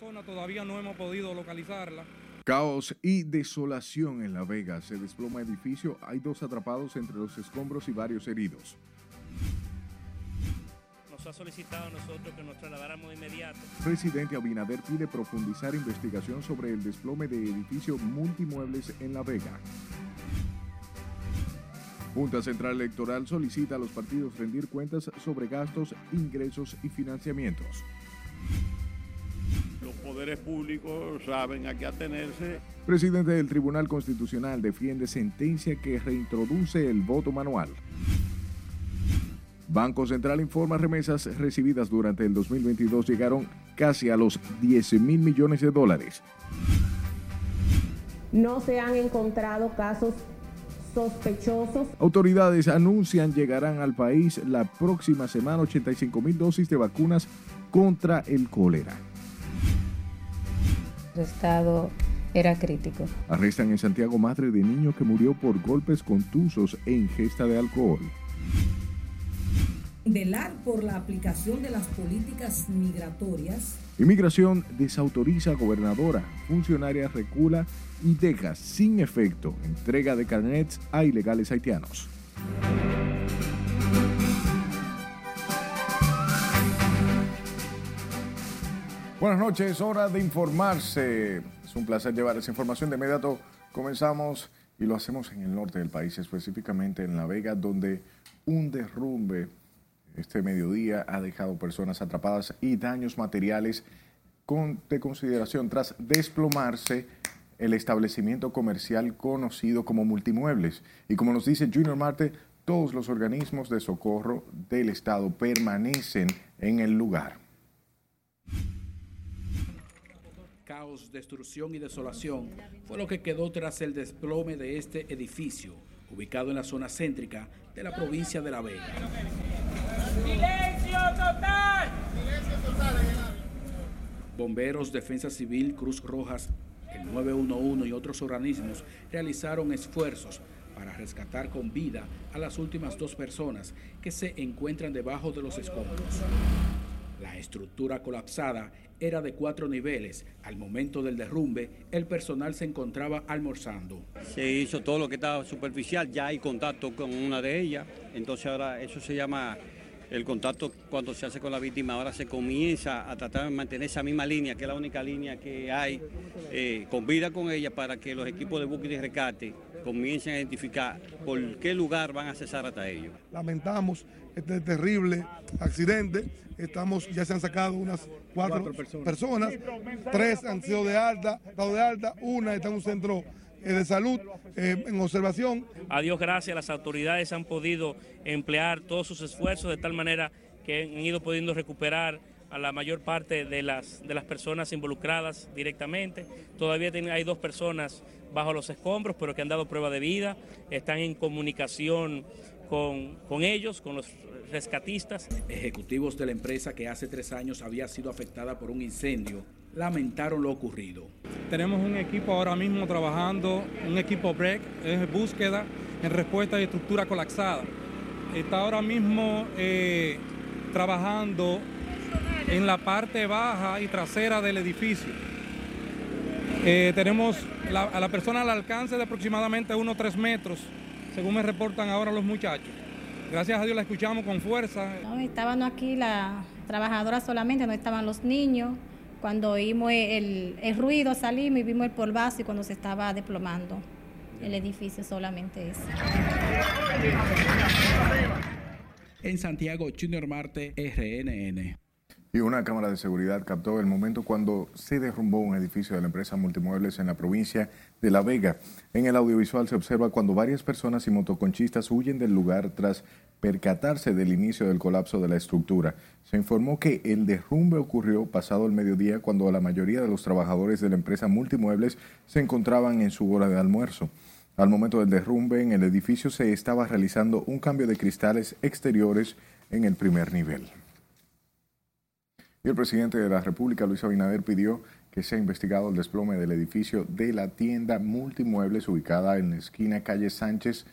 persona todavía no hemos podido localizarla. Caos y desolación en La Vega. Se desploma edificio. Hay dos atrapados entre los escombros y varios heridos. Nos ha solicitado a nosotros que nos trasladáramos de inmediato. Presidente Abinader pide profundizar investigación sobre el desplome de edificio multimuebles en La Vega. Junta Central Electoral solicita a los partidos rendir cuentas sobre gastos, ingresos y financiamientos. Poderes públicos saben a qué atenerse. Presidente del Tribunal Constitucional defiende sentencia que reintroduce el voto manual. Banco Central informa remesas recibidas durante el 2022 llegaron casi a los 10 mil millones de dólares. No se han encontrado casos sospechosos. Autoridades anuncian llegarán al país la próxima semana 85 mil dosis de vacunas contra el cólera. El estado era crítico. Arrestan en Santiago madre de niño que murió por golpes contusos e ingesta de alcohol. Velar por la aplicación de las políticas migratorias. Inmigración desautoriza a gobernadora. Funcionaria recula y deja sin efecto entrega de carnets a ilegales haitianos. Buenas noches, hora de informarse. Es un placer llevar esa información. De inmediato comenzamos y lo hacemos en el norte del país, específicamente en La Vega, donde un derrumbe este mediodía ha dejado personas atrapadas y daños materiales con, de consideración tras desplomarse el establecimiento comercial conocido como Multimuebles. Y como nos dice Junior Marte, todos los organismos de socorro del Estado permanecen en el lugar. Caos, destrucción y desolación fue lo que quedó tras el desplome de este edificio, ubicado en la zona céntrica de la provincia de La Vega. ¡Silencio total! ¡Silencio total! Bomberos, Defensa Civil, Cruz Rojas, el 911 y otros organismos realizaron esfuerzos para rescatar con vida a las últimas dos personas que se encuentran debajo de los escombros. La estructura colapsada era de cuatro niveles. Al momento del derrumbe, el personal se encontraba almorzando. Se hizo todo lo que estaba superficial, ya hay contacto con una de ellas, entonces ahora eso se llama el contacto cuando se hace con la víctima, ahora se comienza a tratar de mantener esa misma línea, que es la única línea que hay, eh, con vida con ella para que los equipos de búsqueda y rescate comiencen a identificar por qué lugar van a cesar hasta ellos. Lamentamos este terrible accidente. Estamos, ya se han sacado unas cuatro, personas. tres han sido de alta, dado de alta, una está en un centro eh, de salud eh, en observación. A Dios gracias, las autoridades han podido emplear todos sus esfuerzos de tal manera que han ido pudiendo recuperar a la mayor parte de las, de las personas involucradas directamente. Todavía hay dos personas bajo los escombros, pero que han dado prueba de vida, están en comunicación con, con ellos, con los rescatistas. Ejecutivos de la empresa que hace tres años había sido afectada por un incendio lamentaron lo ocurrido. Tenemos un equipo ahora mismo trabajando, un equipo BREC, es búsqueda en respuesta a estructura colapsada. Está ahora mismo eh, trabajando en la parte baja y trasera del edificio. Eh, tenemos a la persona al alcance de aproximadamente unos 3 metros, según me reportan ahora los muchachos. Gracias a Dios la escuchamos con fuerza. No, estaban aquí las trabajadoras solamente, no estaban los niños. Cuando oímos el, el ruido salimos y vimos el polvazo y cuando se estaba desplomando el edificio solamente eso. En Santiago, Junior Marte, RNN. Y una cámara de seguridad captó el momento cuando se derrumbó un edificio de la empresa Multimuebles en la provincia de La Vega. En el audiovisual se observa cuando varias personas y motoconchistas huyen del lugar tras percatarse del inicio del colapso de la estructura. Se informó que el derrumbe ocurrió pasado el mediodía cuando la mayoría de los trabajadores de la empresa Multimuebles se encontraban en su hora de almuerzo. Al momento del derrumbe, en el edificio se estaba realizando un cambio de cristales exteriores en el primer nivel. Y el presidente de la República, Luis Abinader, pidió que sea investigado el desplome del edificio de la tienda Multimuebles ubicada en la esquina calle Sánchez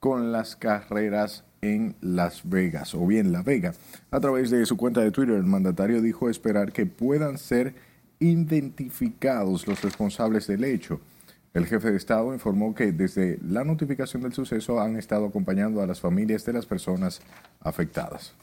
con las carreras en Las Vegas, o bien La Vega. A través de su cuenta de Twitter, el mandatario dijo esperar que puedan ser identificados los responsables del hecho. El jefe de Estado informó que desde la notificación del suceso han estado acompañando a las familias de las personas afectadas.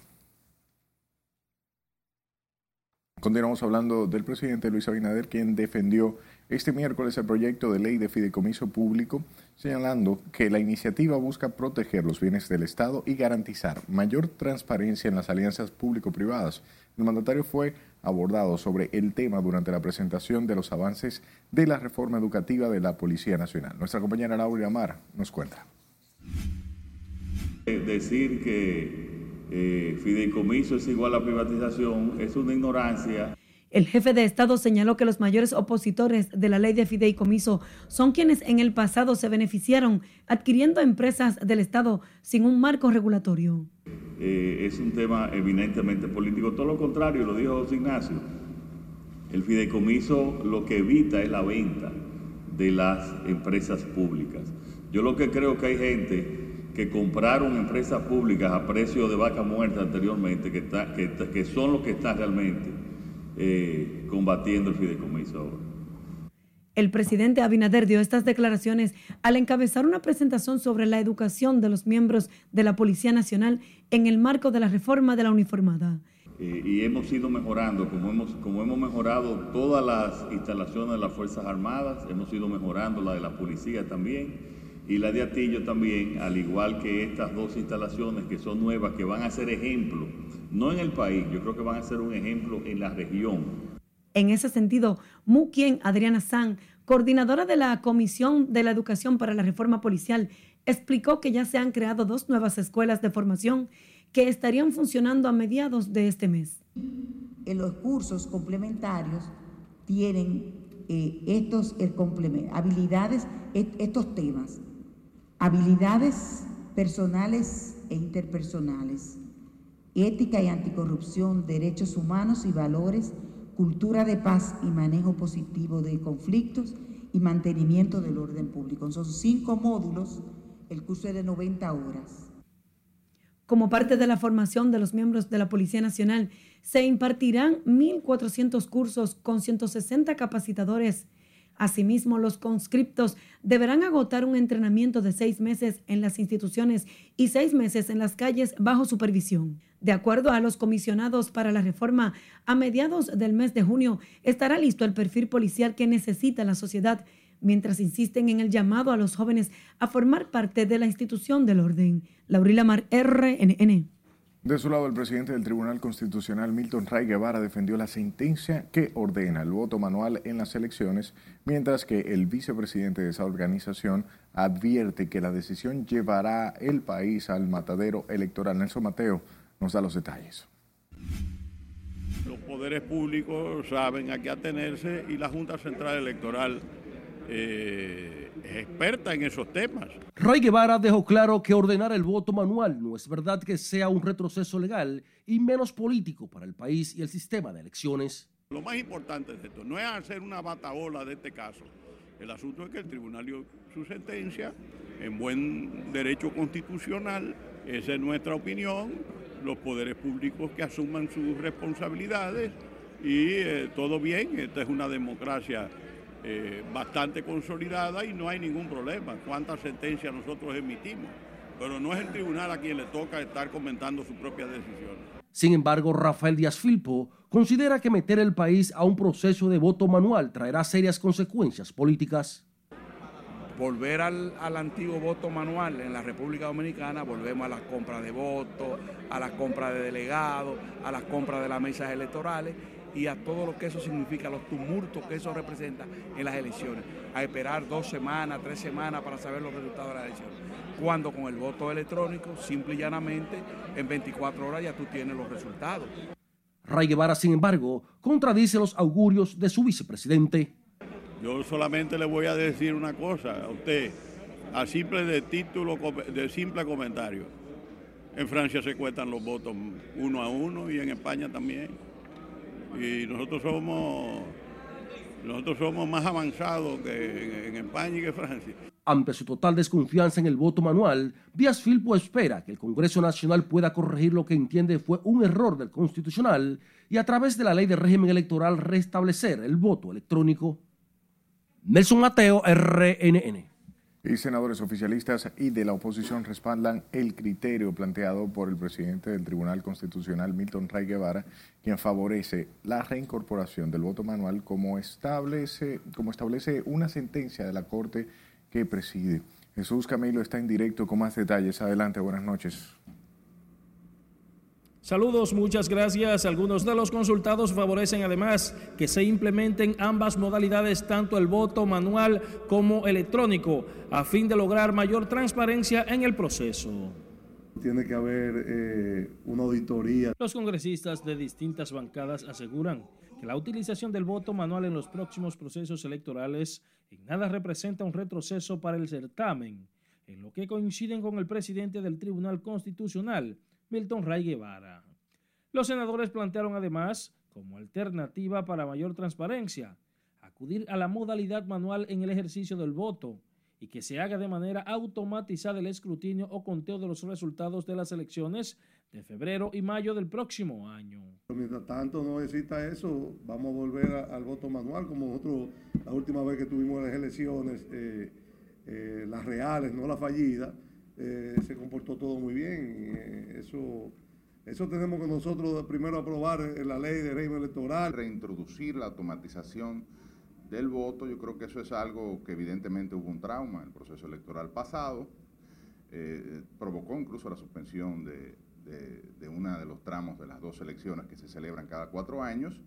Continuamos hablando del presidente Luis Abinader, quien defendió este miércoles el proyecto de ley de fideicomiso público, señalando que la iniciativa busca proteger los bienes del Estado y garantizar mayor transparencia en las alianzas público-privadas. El mandatario fue abordado sobre el tema durante la presentación de los avances de la reforma educativa de la Policía Nacional. Nuestra compañera Laura Amar nos cuenta. Decir que eh, fideicomiso es igual a privatización es una ignorancia. El jefe de Estado señaló que los mayores opositores de la ley de fideicomiso son quienes en el pasado se beneficiaron adquiriendo empresas del Estado sin un marco regulatorio. Eh, es un tema eminentemente político. Todo lo contrario, lo dijo José Ignacio. El fideicomiso lo que evita es la venta de las empresas públicas. Yo lo que creo que hay gente que compraron empresas públicas a precio de vaca muerta anteriormente, que, que, son los que están realmente eh, combatiendo el fideicomiso ahora. El presidente Abinader dio estas declaraciones al encabezar una presentación sobre la educación de los miembros de la Policía Nacional en el marco de la reforma de la uniformada. Eh, y hemos ido mejorando, como hemos, como hemos mejorado todas las instalaciones de las Fuerzas Armadas, hemos ido mejorando la de la policía también y la de Atillo también, al igual que estas dos instalaciones que son nuevas, que van a ser ejemplo, no en el país, yo creo que van a ser un ejemplo en la región en ese sentido, Mukien Adriana San, coordinadora de la Comisión de la Educación para la Reforma Policial, explicó que ya se han creado dos nuevas escuelas de formación que estarían funcionando a mediados de este mes. En los cursos complementarios tienen eh, estos habilidades, estos temas, habilidades personales e interpersonales, ética y anticorrupción, derechos humanos y valores cultura de paz y manejo positivo de conflictos y mantenimiento del orden público. Son cinco módulos, el curso es de 90 horas. Como parte de la formación de los miembros de la Policía Nacional, se impartirán 1.400 cursos con 160 capacitadores Asimismo, los conscriptos deberán agotar un entrenamiento de seis meses en las instituciones y seis meses en las calles bajo supervisión. De acuerdo a los comisionados para la reforma, a mediados del mes de junio estará listo el perfil policial que necesita la sociedad, mientras insisten en el llamado a los jóvenes a formar parte de la institución del orden. Laurila Mar, RNN. De su lado, el presidente del Tribunal Constitucional, Milton Ray Guevara, defendió la sentencia que ordena el voto manual en las elecciones, mientras que el vicepresidente de esa organización advierte que la decisión llevará el país al matadero electoral. Nelson Mateo nos da los detalles. Los poderes públicos saben a qué atenerse y la Junta Central Electoral eh, es experta en esos temas. Ray Guevara dejó claro que ordenar el voto manual no es verdad que sea un retroceso legal y menos político para el país y el sistema de elecciones. Lo más importante de esto no es hacer una bataola de este caso. El asunto es que el tribunal dio su sentencia en buen derecho constitucional. Esa es nuestra opinión. Los poderes públicos que asuman sus responsabilidades y eh, todo bien. Esta es una democracia eh, bastante consolidada y no hay ningún problema. ¿Cuántas sentencias nosotros emitimos? Pero no es el tribunal a quien le toca estar comentando su propia decisión. Sin embargo, Rafael Díaz Filpo considera que meter el país a un proceso de voto manual traerá serias consecuencias políticas. Volver al, al antiguo voto manual en la República Dominicana, volvemos a las compras de votos, a las compras de delegados, a las compras de las mesas electorales y a todo lo que eso significa, los tumultos que eso representa en las elecciones. A esperar dos semanas, tres semanas para saber los resultados de las elecciones. Cuando con el voto electrónico, simple y llanamente, en 24 horas ya tú tienes los resultados. Ray Guevara, sin embargo, contradice los augurios de su vicepresidente. Yo solamente le voy a decir una cosa a usted, a simple de título, de simple comentario. En Francia se cuentan los votos uno a uno y en España también y nosotros somos nosotros somos más avanzados que en, España y que Francia. Ante su total desconfianza en el voto manual, Díaz Filpo espera que el Congreso Nacional pueda corregir lo que entiende fue un error del Constitucional y a través de la ley de régimen electoral restablecer el voto electrónico. Nelson Mateo, RNN. Y senadores oficialistas y de la oposición respaldan el criterio planteado por el presidente del Tribunal Constitucional, Milton Ray Guevara, quien favorece la reincorporación del voto manual como establece, como establece una sentencia de la Corte que preside. Jesús Camilo está en directo con más detalles. Adelante, buenas noches. Saludos, muchas gracias. Algunos de los consultados favorecen además que se implementen ambas modalidades, tanto el voto manual como electrónico, a fin de lograr mayor transparencia en el proceso. Tiene que haber eh, una auditoría. Los congresistas de distintas bancadas aseguran que la utilización del voto manual en los próximos procesos electorales en nada representa un retroceso para el certamen, en lo que coinciden con el presidente del Tribunal Constitucional, Milton Ray Guevara. Los senadores plantearon además, como alternativa para mayor transparencia, acudir a la modalidad manual en el ejercicio del voto y que se haga de manera automatizada el escrutinio o conteo de los resultados de las elecciones de febrero y mayo del próximo año. Mientras tanto no exista eso, vamos a volver al voto manual, como nosotros la última vez que tuvimos las elecciones, eh, eh, las reales, no las fallidas, eh, se comportó todo muy bien. eso, eso tenemos que nosotros primero aprobar en la ley de régimen electoral. Reintroducir la automatización del voto, yo creo que eso es algo que evidentemente hubo un trauma en el proceso electoral pasado, provocó incluso la suspensión de, de, uno de los tramos de las dos elecciones que se celebran cada cuatro años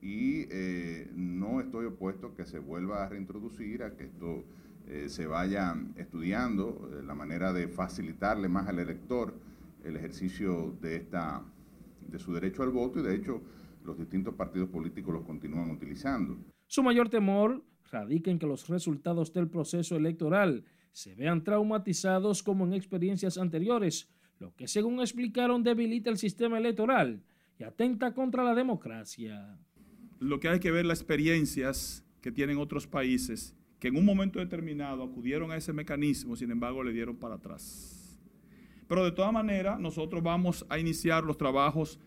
y eh, no estoy opuesto a que se vuelva a reintroducir, a que esto eh, se vaya estudiando, eh, la manera de facilitarle más al elector el ejercicio de, esta, de su derecho al voto y de hecho los distintos partidos políticos los continúan utilizando. Su mayor temor radica en que los resultados del proceso electoral se vean traumatizados como en experiencias anteriores, lo que según explicaron debilita el sistema electoral y atenta contra la democracia. Lo que hay que ver las experiencias que tienen otros países en un momento determinado acudieron a ese mecanismo, sin embargo le dieron para atrás. Pero de todas maneras, nosotros vamos a iniciar los trabajos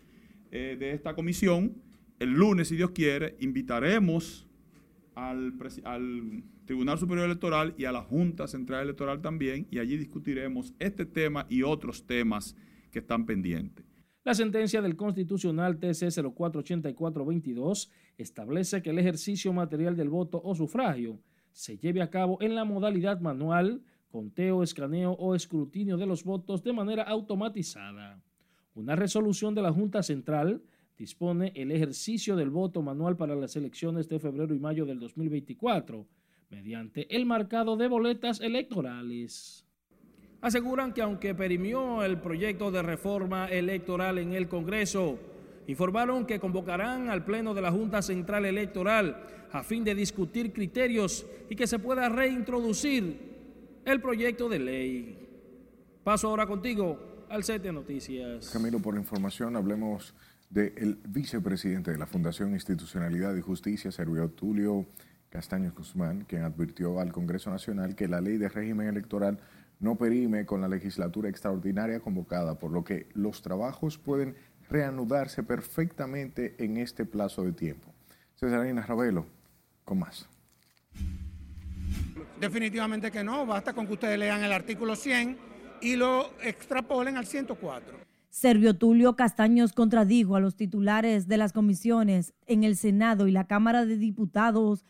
eh, de esta comisión. El lunes, si Dios quiere, invitaremos al, al Tribunal Superior Electoral y a la Junta Central Electoral también, y allí discutiremos este tema y otros temas que están pendientes. La sentencia del Constitucional TC 048422 establece que el ejercicio material del voto o sufragio se lleve a cabo en la modalidad manual, conteo, escaneo o escrutinio de los votos de manera automatizada. Una resolución de la Junta Central dispone el ejercicio del voto manual para las elecciones de febrero y mayo del 2024 mediante el marcado de boletas electorales. Aseguran que aunque perimió el proyecto de reforma electoral en el Congreso, informaron que convocarán al Pleno de la Junta Central Electoral a fin de discutir criterios y que se pueda reintroducir el proyecto de ley. Paso ahora contigo al set de noticias. Camilo, por información, hablemos del vicepresidente de la Fundación Institucionalidad y Justicia, Servio Tulio Castaño Guzmán, quien advirtió al Congreso Nacional que la ley de régimen electoral no perime con la legislatura extraordinaria convocada, por lo que los trabajos pueden reanudarse perfectamente en este plazo de tiempo. Cesarina Ravelo, con más. Definitivamente que no, basta con que ustedes lean el artículo 100 y lo extrapolen al 104. Servio Tulio Castaños contradijo a los titulares de las comisiones en el Senado y la Cámara de Diputados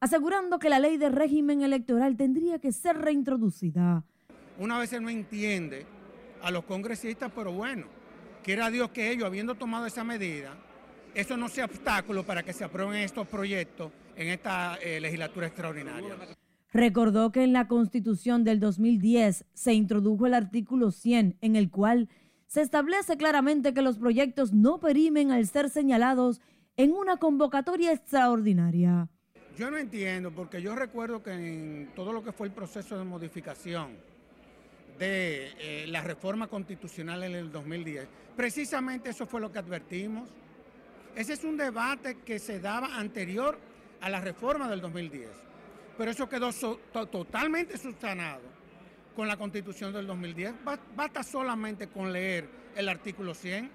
asegurando que la ley de régimen electoral tendría que ser reintroducida. Una vez no entiende a los congresistas, pero bueno, quiera Dios que ellos, habiendo tomado esa medida, eso no sea obstáculo para que se aprueben estos proyectos en esta eh, legislatura extraordinaria. Recordó que en la Constitución del 2010 se introdujo el artículo 100 en el cual se establece claramente que los proyectos no perimen al ser señalados en una convocatoria extraordinaria. Yo no entiendo, porque yo recuerdo que en todo lo que fue el proceso de modificación de eh, la reforma constitucional en el 2010, precisamente eso fue lo que advertimos. Ese es un debate que se daba anterior a la reforma del 2010. pero eso quedó totalmente subsanado con la constitución del 2010. Basta solamente con leer el artículo 100.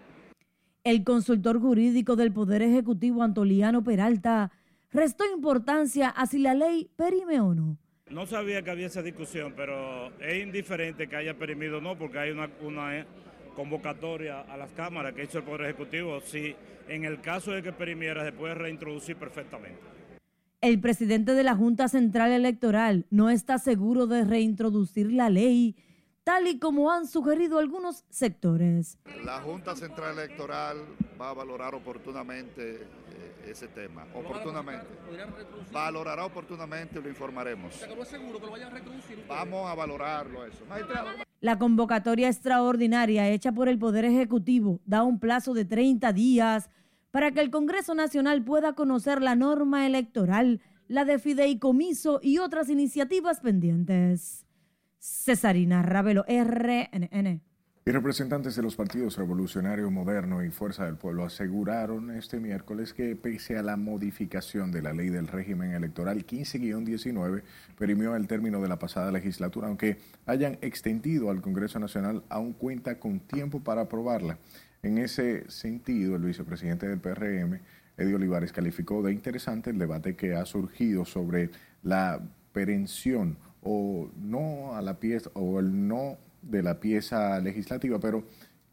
El consultor jurídico del Poder Ejecutivo, Antoliano Peralta, restó importancia a si la ley perime o no. No sabía que había esa discusión, pero es indiferente que haya perimido o no, porque hay una, una convocatoria a las cámaras que hizo el Poder Ejecutivo. Si en el caso de que perimiera, se puede reintroducir perfectamente. El presidente de la Junta Central Electoral no está seguro de reintroducir la ley, tal y como han sugerido algunos sectores. La Junta Central Electoral va a valorar oportunamente eh, ese tema, oportunamente. Valorará oportunamente y lo informaremos. Vamos a valorarlo eso. La convocatoria extraordinaria hecha por el Poder Ejecutivo da un plazo de 30 días para que el Congreso Nacional pueda conocer la norma electoral, la de fideicomiso y otras iniciativas pendientes. Cesarina Ravelo, RNN. Y representantes de los partidos Revolucionario Moderno y Fuerza del Pueblo aseguraron este miércoles que pese a la modificación de la ley del régimen electoral 15-19, perimió el término de la pasada legislatura, aunque hayan extendido al Congreso Nacional, aún cuenta con tiempo para aprobarla. En ese sentido, el vicepresidente del PRM, Eddie Olivares, calificó de interesante el debate que ha surgido sobre la perención o no a la pieza o el no de la pieza legislativa, pero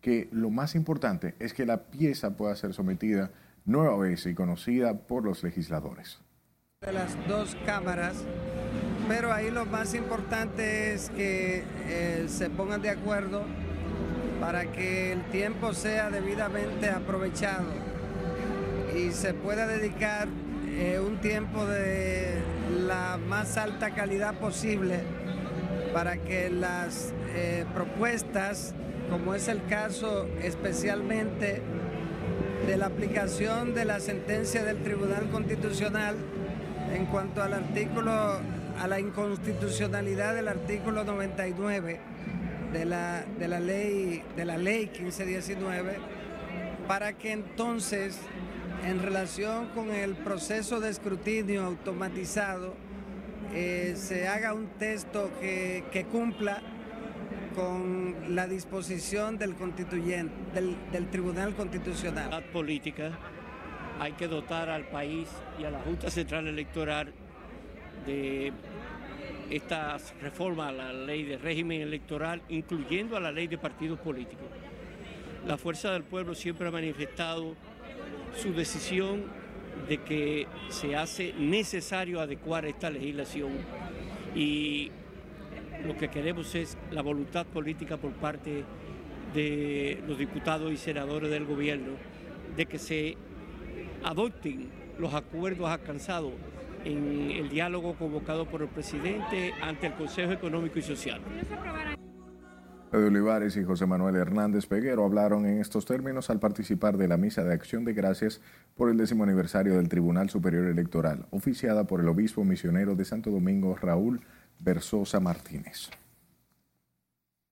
que lo más importante es que la pieza pueda ser sometida nueva vez y conocida por los legisladores. De las dos cámaras, pero ahí lo más importante es que eh, se pongan de acuerdo para que el tiempo sea debidamente aprovechado y se pueda dedicar eh, un tiempo de la más alta calidad posible para que las eh, propuestas, como es el caso especialmente de la aplicación de la sentencia del Tribunal Constitucional en cuanto al artículo, a la inconstitucionalidad del artículo 99, de la, de la, ley, de la ley 1519 para que entonces en relación con el proceso de escrutinio automatizado eh, se haga un texto que, que, cumpla con la disposición del constituyente, del, Tribunal Constitucional. La política hay que dotar al país y a la Junta Central Electoral de esta reforma a la ley de régimen electoral, incluyendo a la ley de partidos políticos. La Fuerza del Pueblo siempre ha manifestado su decisión de que se hace necesario adecuar esta legislación y lo que queremos es la voluntad política por parte de los diputados y senadores del gobierno de que se adopten los acuerdos alcanzados en el diálogo convocado por el presidente ante el Consejo Económico y Social. De Olivares y José Manuel Hernández Peguero hablaron en estos términos al participar de la misa de acción de gracias por el décimo aniversario del Tribunal Superior Electoral, oficiada por el obispo misionero de Santo Domingo, Raúl Versosa Martínez.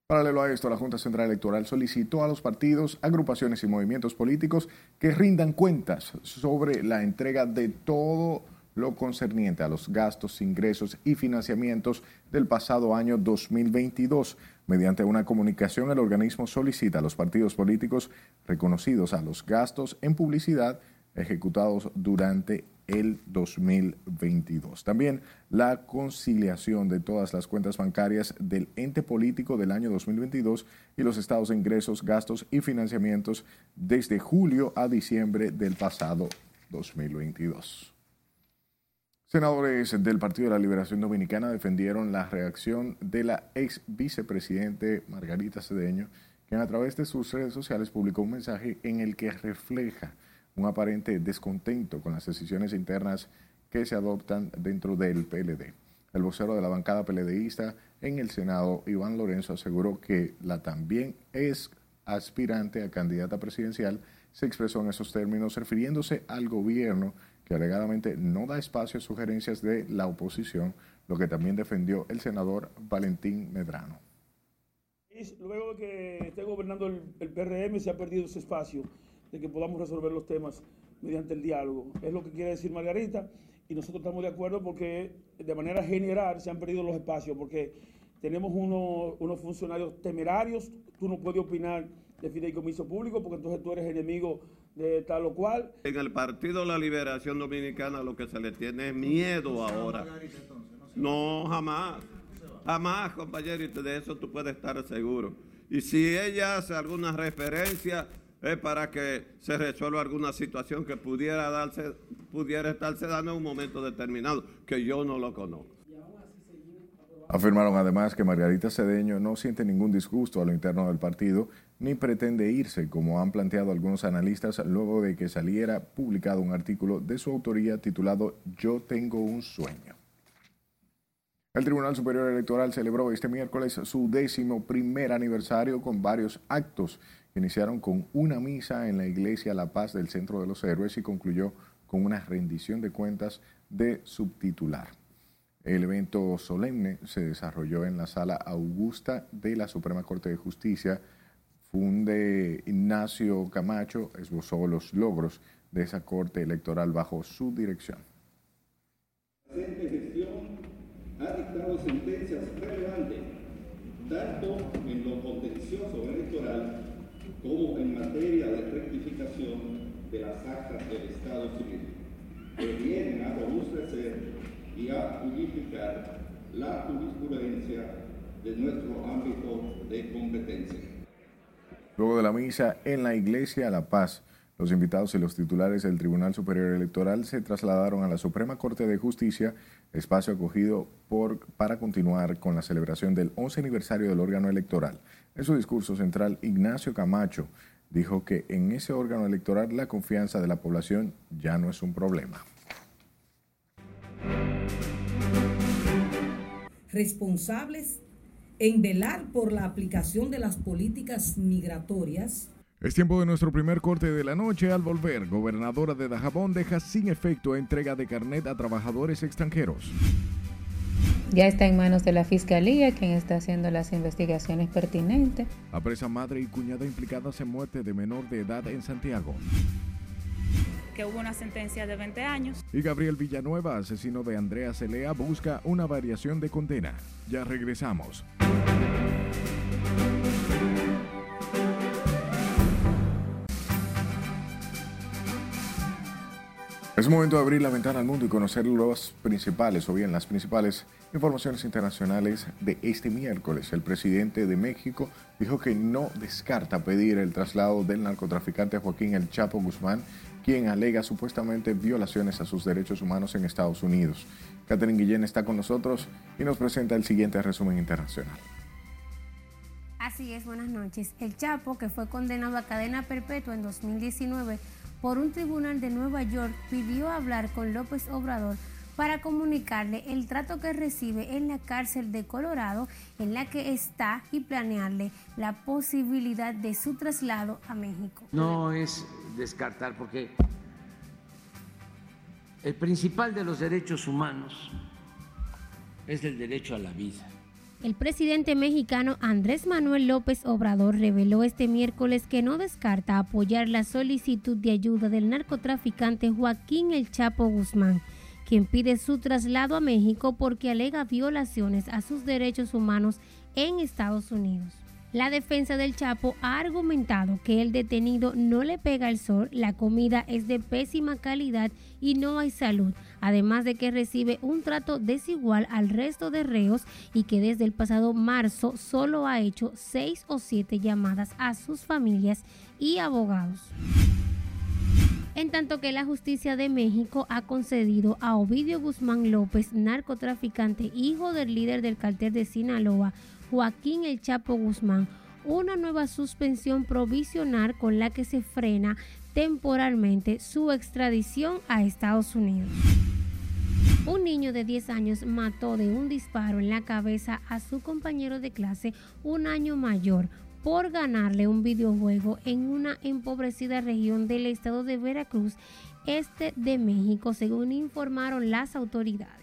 Paralelo a esto, la Junta Central Electoral solicitó a los partidos, agrupaciones y movimientos políticos que rindan cuentas sobre la entrega de todo lo concerniente a los gastos, ingresos y financiamientos del pasado año 2022. Mediante una comunicación, el organismo solicita a los partidos políticos reconocidos a los gastos en publicidad ejecutados durante el 2022. También la conciliación de todas las cuentas bancarias del ente político del año 2022 y los estados de ingresos, gastos y financiamientos desde julio a diciembre del pasado 2022. Senadores del Partido de la Liberación Dominicana defendieron la reacción de la ex vicepresidente Margarita Cedeño, quien a través de sus redes sociales publicó un mensaje en el que refleja un aparente descontento con las decisiones internas que se adoptan dentro del PLD. El vocero de la bancada PLDista en el Senado, Iván Lorenzo, aseguró que la también es aspirante a candidata presidencial, se expresó en esos términos refiriéndose al gobierno que alegadamente no da espacio a sugerencias de la oposición, lo que también defendió el senador Valentín Medrano. Luego de que esté gobernando el, PRM se ha perdido ese espacio de que podamos resolver los temas mediante el diálogo. Es lo que quiere decir Margarita y nosotros estamos de acuerdo porque de manera general se han perdido los espacios porque tenemos unos, unos funcionarios temerarios, tú no puedes opinar de fideicomiso público porque entonces tú eres enemigo de tal o cual. En el Partido de la Liberación Dominicana lo que se le tiene es miedo ahora. No, jamás. Jamás, compañero, de eso tú puedes estar seguro. Y si ella hace alguna referencia es para que se resuelva alguna situación que pudiera darse, pudiera estarse dando en un momento determinado, que yo no lo conozco. Afirmaron además que Margarita Cedeño no siente ningún disgusto a lo interno del partido ni pretende irse, como han planteado algunos analistas luego de que saliera publicado un artículo de su autoría titulado Yo tengo un sueño. El Tribunal Superior Electoral celebró este miércoles su décimo primer aniversario con varios actos que iniciaron con una misa en la Iglesia La Paz del Centro de los Héroes y concluyó con una rendición de cuentas de subtitular. El evento solemne se desarrolló en la sala Augusta de la Suprema Corte de Justicia. Funde Ignacio Camacho esbozó los logros de esa corte electoral bajo su dirección ha dictado sentencias relevantes tanto en lo contencioso electoral como en materia de rectificación de las actas del Estado civil, que vienen a robustecer y a unificar la jurisprudencia de nuestro ámbito de competencia. Luego de la misa en la Iglesia La Paz, los invitados y los titulares del Tribunal Superior Electoral se trasladaron a la Suprema Corte de Justicia, espacio acogido por, para continuar con la celebración del 11 aniversario del órgano electoral. En su discurso central, Ignacio Camacho dijo que en ese órgano electoral la confianza de la población ya no es un problema. Responsables en velar por la aplicación de las políticas migratorias es tiempo de nuestro primer corte de la noche. Al volver, gobernadora de Dajabón deja sin efecto entrega de carnet a trabajadores extranjeros. Ya está en manos de la Fiscalía, quien está haciendo las investigaciones pertinentes. Apresa madre y cuñada implicadas en muerte de menor de edad en Santiago. Que hubo una sentencia de 20 años. Y Gabriel Villanueva, asesino de Andrea Celea, busca una variación de condena. Ya regresamos. Es momento de abrir la ventana al mundo y conocer los principales, o bien las principales informaciones internacionales de este miércoles. El presidente de México dijo que no descarta pedir el traslado del narcotraficante Joaquín El Chapo Guzmán, quien alega supuestamente violaciones a sus derechos humanos en Estados Unidos. Catherine Guillén está con nosotros y nos presenta el siguiente resumen internacional. Así es, buenas noches. El Chapo, que fue condenado a cadena perpetua en 2019, por un tribunal de Nueva York pidió hablar con López Obrador para comunicarle el trato que recibe en la cárcel de Colorado en la que está y planearle la posibilidad de su traslado a México. No es descartar porque el principal de los derechos humanos es el derecho a la vida. El presidente mexicano Andrés Manuel López Obrador reveló este miércoles que no descarta apoyar la solicitud de ayuda del narcotraficante Joaquín El Chapo Guzmán, quien pide su traslado a México porque alega violaciones a sus derechos humanos en Estados Unidos. La defensa del Chapo ha argumentado que el detenido no le pega el sol, la comida es de pésima calidad y no hay salud, además de que recibe un trato desigual al resto de reos y que desde el pasado marzo solo ha hecho seis o siete llamadas a sus familias y abogados. En tanto que la justicia de México ha concedido a Ovidio Guzmán López, narcotraficante, hijo del líder del cartel de Sinaloa, Joaquín El Chapo Guzmán una nueva suspensión provisional con la que se frena temporalmente su extradición a Estados Unidos. Un niño de 10 años mató de un disparo en la cabeza a su compañero de clase un año mayor por ganarle un videojuego en una empobrecida región del estado de Veracruz, este de México, según informaron las autoridades.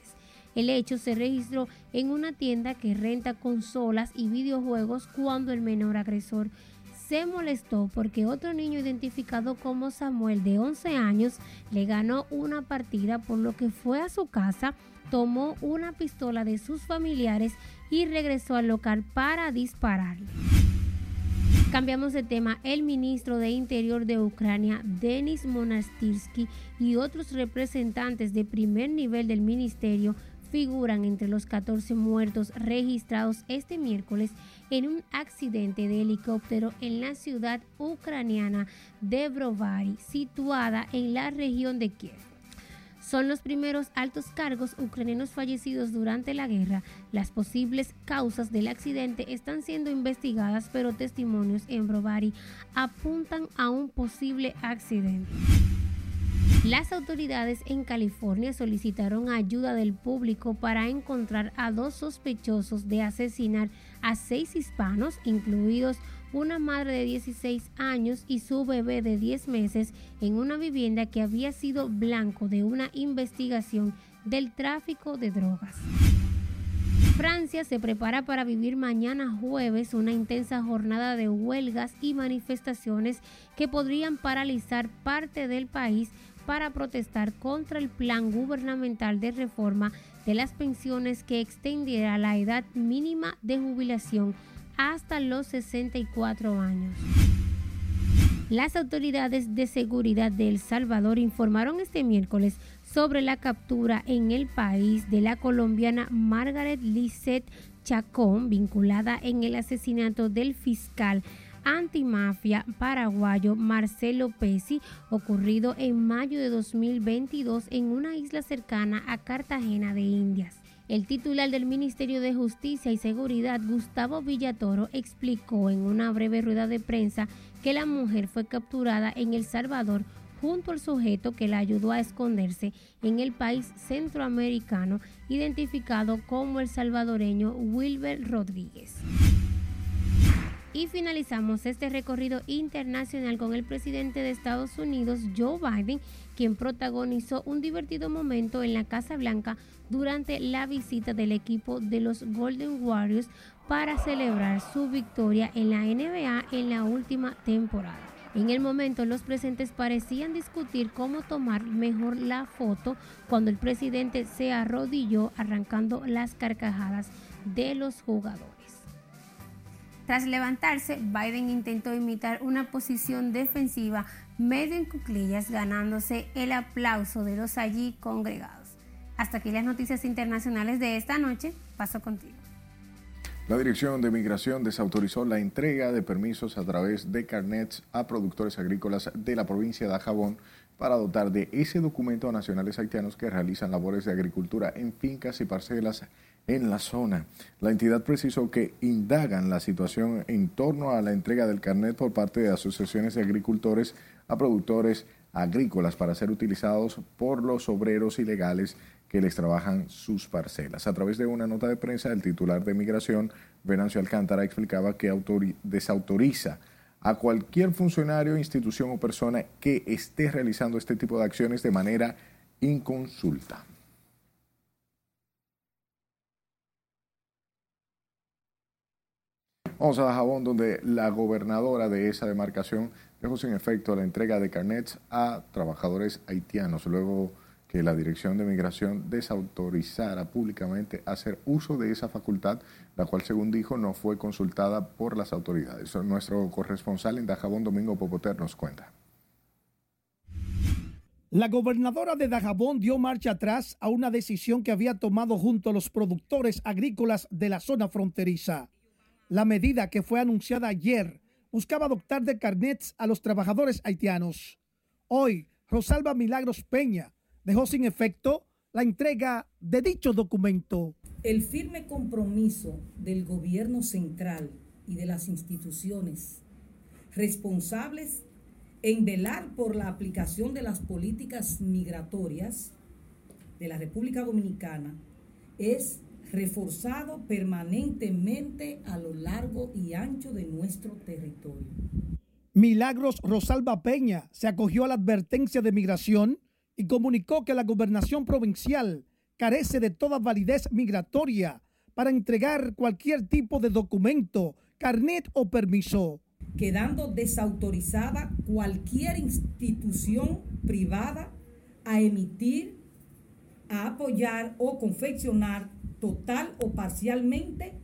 El hecho se registró en una tienda que renta consolas y videojuegos cuando el menor agresor se molestó porque otro niño identificado como Samuel de 11 años le ganó una partida por lo que fue a su casa, tomó una pistola de sus familiares y regresó al local para dispararle. Cambiamos de tema. El ministro de Interior de Ucrania, Denis Monastirsky, y otros representantes de primer nivel del ministerio figuran entre los 14 muertos registrados este miércoles en un accidente de helicóptero en la ciudad ucraniana de Brovary, situada en la región de Kiev. Son los primeros altos cargos ucranianos fallecidos durante la guerra. Las posibles causas del accidente están siendo investigadas, pero testimonios en Brovary apuntan a un posible accidente. Las autoridades en California solicitaron ayuda del público para encontrar a dos sospechosos de asesinar a seis hispanos, incluidos una madre de 16 años y su bebé de 10 meses, en una vivienda que había sido blanco de una investigación del tráfico de drogas. Francia se prepara para vivir mañana jueves una intensa jornada de huelgas y manifestaciones que podrían paralizar parte del país para protestar contra el plan gubernamental de reforma de las pensiones que extendiera la edad mínima de jubilación hasta los 64 años. Las autoridades de seguridad de El Salvador informaron este miércoles sobre la captura en el país de la colombiana Margaret Lisset Chacón, vinculada en el asesinato del fiscal antimafia paraguayo Marcelo Pesi, ocurrido en mayo de 2022 en una isla cercana a Cartagena de Indias. El titular del Ministerio de Justicia y Seguridad, Gustavo Villatoro, explicó en una breve rueda de prensa que la mujer fue capturada en El Salvador junto al sujeto que la ayudó a esconderse en el país centroamericano, identificado como el salvadoreño Wilber Rodríguez. Y finalizamos este recorrido internacional con el presidente de Estados Unidos, Joe Biden, quien protagonizó un divertido momento en la Casa Blanca durante la visita del equipo de los Golden Warriors para celebrar su victoria en la NBA en la última temporada. En el momento los presentes parecían discutir cómo tomar mejor la foto cuando el presidente se arrodilló arrancando las carcajadas de los jugadores. Tras levantarse, Biden intentó imitar una posición defensiva medio en cuclillas, ganándose el aplauso de los allí congregados. Hasta aquí las noticias internacionales de esta noche. Paso contigo. La Dirección de Migración desautorizó la entrega de permisos a través de carnets a productores agrícolas de la provincia de Ajabón para dotar de ese documento a nacionales haitianos que realizan labores de agricultura en fincas y parcelas en la zona. La entidad precisó que indagan la situación en torno a la entrega del carnet por parte de asociaciones de agricultores a productores agrícolas para ser utilizados por los obreros ilegales que les trabajan sus parcelas. A través de una nota de prensa, el titular de Migración, Venancio Alcántara, explicaba que desautoriza a cualquier funcionario, institución o persona que esté realizando este tipo de acciones de manera inconsulta. Vamos a Dajabón, donde la gobernadora de esa demarcación dejó sin efecto la entrega de carnets a trabajadores haitianos, luego que la Dirección de Migración desautorizara públicamente hacer uso de esa facultad, la cual, según dijo, no fue consultada por las autoridades. Nuestro corresponsal en Dajabón, Domingo Popoter, nos cuenta. La gobernadora de Dajabón dio marcha atrás a una decisión que había tomado junto a los productores agrícolas de la zona fronteriza. La medida que fue anunciada ayer buscaba adoptar de carnets a los trabajadores haitianos. Hoy, Rosalba Milagros Peña dejó sin efecto la entrega de dicho documento. El firme compromiso del gobierno central y de las instituciones responsables en velar por la aplicación de las políticas migratorias de la República Dominicana es reforzado permanentemente a lo largo y ancho de nuestro territorio. Milagros Rosalba Peña se acogió a la advertencia de migración y comunicó que la gobernación provincial carece de toda validez migratoria para entregar cualquier tipo de documento, carnet o permiso. quedando desautorizada cualquier institución privada a emitir, a apoyar o confeccionar total o parcialmente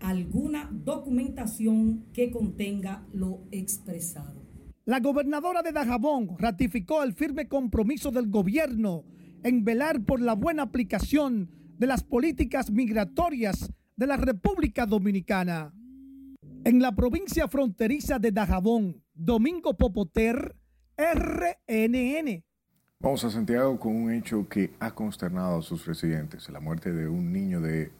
alguna documentación que contenga lo expresado. La gobernadora de Dajabón ratificó el firme compromiso del gobierno en velar por la buena aplicación de las políticas migratorias de la República Dominicana. En la provincia fronteriza de Dajabón, Domingo Popoter, RNN. Vamos a Santiago con un hecho que ha consternado a sus residentes, la muerte de un niño de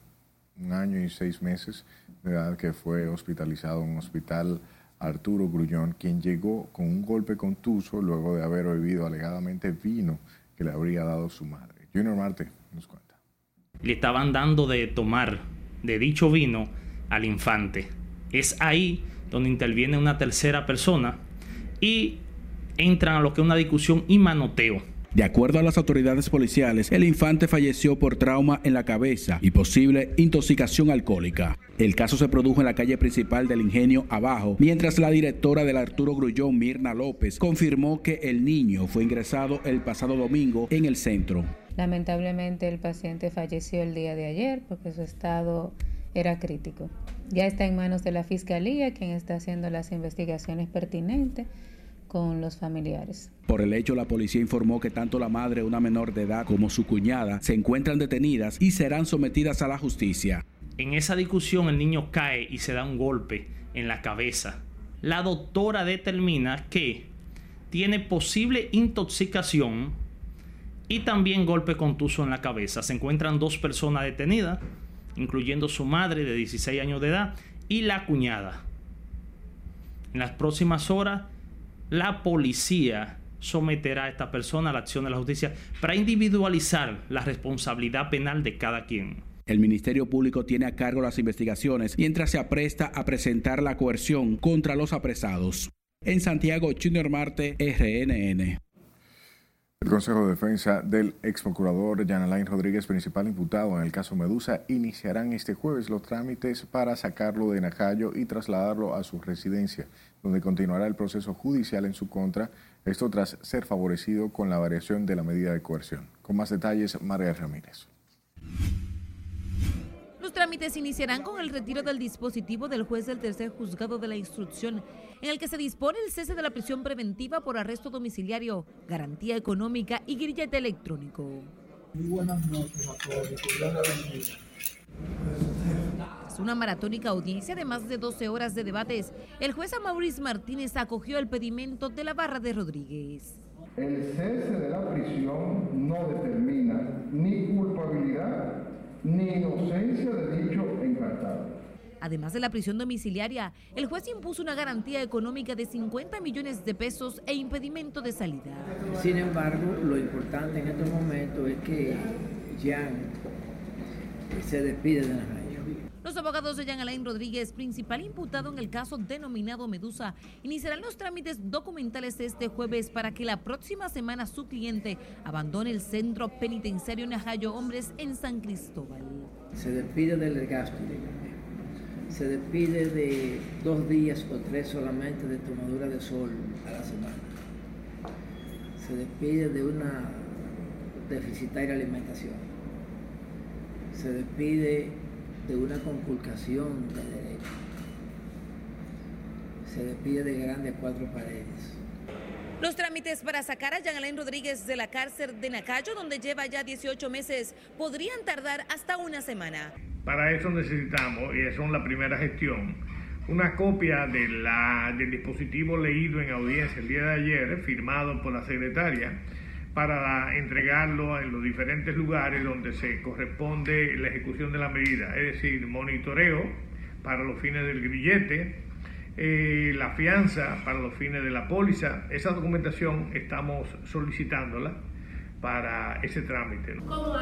un año y seis meses de edad que fue hospitalizado en un hospital Arturo Grullón, quien llegó con un golpe contuso luego de haber bebido alegadamente vino que le habría dado su madre. Junior Marte nos cuenta. Le estaban dando de tomar de dicho vino al infante. Es ahí donde interviene una tercera persona y entran a lo que es una discusión y manoteo de acuerdo a las autoridades policiales, el infante falleció por trauma en la cabeza y posible intoxicación alcohólica. El caso se produjo en la calle principal del Ingenio Abajo, mientras la directora del Arturo Grullón, Mirna López, confirmó que el niño fue ingresado el pasado domingo en el centro. Lamentablemente el paciente falleció el día de ayer porque su estado era crítico. Ya está en manos de la Fiscalía, quien está haciendo las investigaciones pertinentes con los familiares. Por el hecho, la policía informó que tanto la madre, una menor de edad, como su cuñada se encuentran detenidas y serán sometidas a la justicia. En esa discusión el niño cae y se da un golpe en la cabeza. La doctora determina que tiene posible intoxicación y también golpe contuso en la cabeza. Se encuentran dos personas detenidas, incluyendo su madre de 16 años de edad y la cuñada. En las próximas horas la policía someterá a esta persona a la acción de la justicia para individualizar la responsabilidad penal de cada quien. El Ministerio Público tiene a cargo las investigaciones mientras se apresta a presentar la coerción contra los apresados. En Santiago, Junior Marte, RNN. El Consejo de Defensa del ex procurador Jan Alain Rodríguez, principal imputado en el caso Medusa, iniciarán este jueves los trámites para sacarlo de Najayo y trasladarlo a su residencia, donde continuará el proceso judicial en su contra, esto tras ser favorecido con la variación de la medida de coerción. Con más detalles, María Ramírez. Los trámites iniciarán con el retiro del dispositivo del juez del tercer juzgado de la instrucción, en el que se dispone el cese de la prisión preventiva por arresto domiciliario, garantía económica y grillete electrónico. Muy buenas noches a todos. Tras una maratónica audiencia de más de 12 horas de debates, el juez Maurice Martínez acogió el pedimento de la barra de Rodríguez. El cese de la prisión no determina ni culpabilidad ni inocencia de dicho encartado. Además de la prisión domiciliaria, el juez impuso una garantía económica de 50 millones de pesos e impedimento de salida. Sin embargo, lo importante en este momento es que Jan se despide de la los abogados de Jean Alain Rodríguez, principal imputado en el caso denominado Medusa, iniciarán los trámites documentales este jueves para que la próxima semana su cliente abandone el centro penitenciario Najayo Hombres en San Cristóbal. Se despide del gasto, se despide de dos días o tres solamente de tomadura de sol a la semana. Se despide de una deficitaria alimentación. Se despide de una conculcación de derecho. Se despide de grandes cuatro paredes. Los trámites para sacar a Jean Alain Rodríguez de la cárcel de Nacayo, donde lleva ya 18 meses, podrían tardar hasta una semana. Para eso necesitamos, y eso es la primera gestión, una copia de la, del dispositivo leído en audiencia el día de ayer, firmado por la secretaria, para entregarlo en los diferentes lugares donde se corresponde la ejecución de la medida, es decir, monitoreo para los fines del grillete, eh, la fianza para los fines de la póliza. Esa documentación estamos solicitándola para ese trámite. ¿Cómo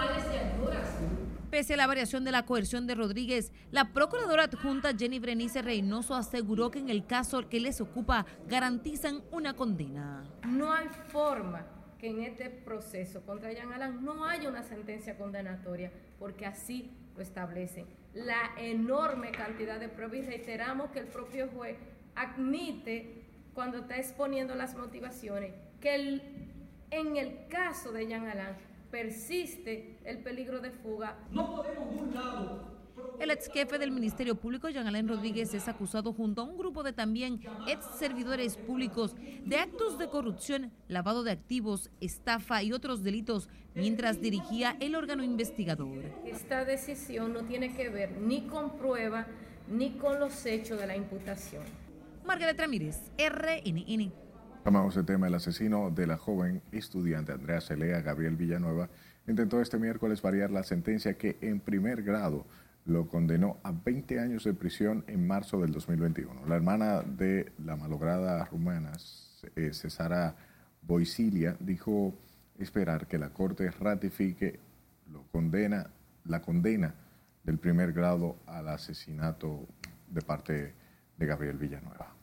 Pese a la variación de la coerción de Rodríguez, la procuradora adjunta Jenny Brenice Reynoso aseguró que en el caso que les ocupa garantizan una condena. No hay forma en este proceso contra Jean Alan no haya una sentencia condenatoria, porque así lo establece la enorme cantidad de pruebas y reiteramos que el propio juez admite, cuando está exponiendo las motivaciones, que en el caso de Jean Alain persiste el peligro de fuga. No podemos de el ex jefe del Ministerio Público, Jean Alain Rodríguez, es acusado junto a un grupo de también ex servidores públicos de actos de corrupción, lavado de activos, estafa y otros delitos mientras dirigía el órgano investigador. Esta decisión no tiene que ver ni con prueba ni con los hechos de la imputación. Margaret Ramírez, RNN. Tomamos el tema. El asesino de la joven estudiante Andrea Celea, Gabriel Villanueva, intentó este miércoles variar la sentencia que en primer grado lo condenó a 20 años de prisión en marzo del 2021. La hermana de la malograda rumana, eh, Cesara Boisilia, dijo esperar que la Corte ratifique lo condena, la condena del primer grado al asesinato de parte de Gabriel Villanueva.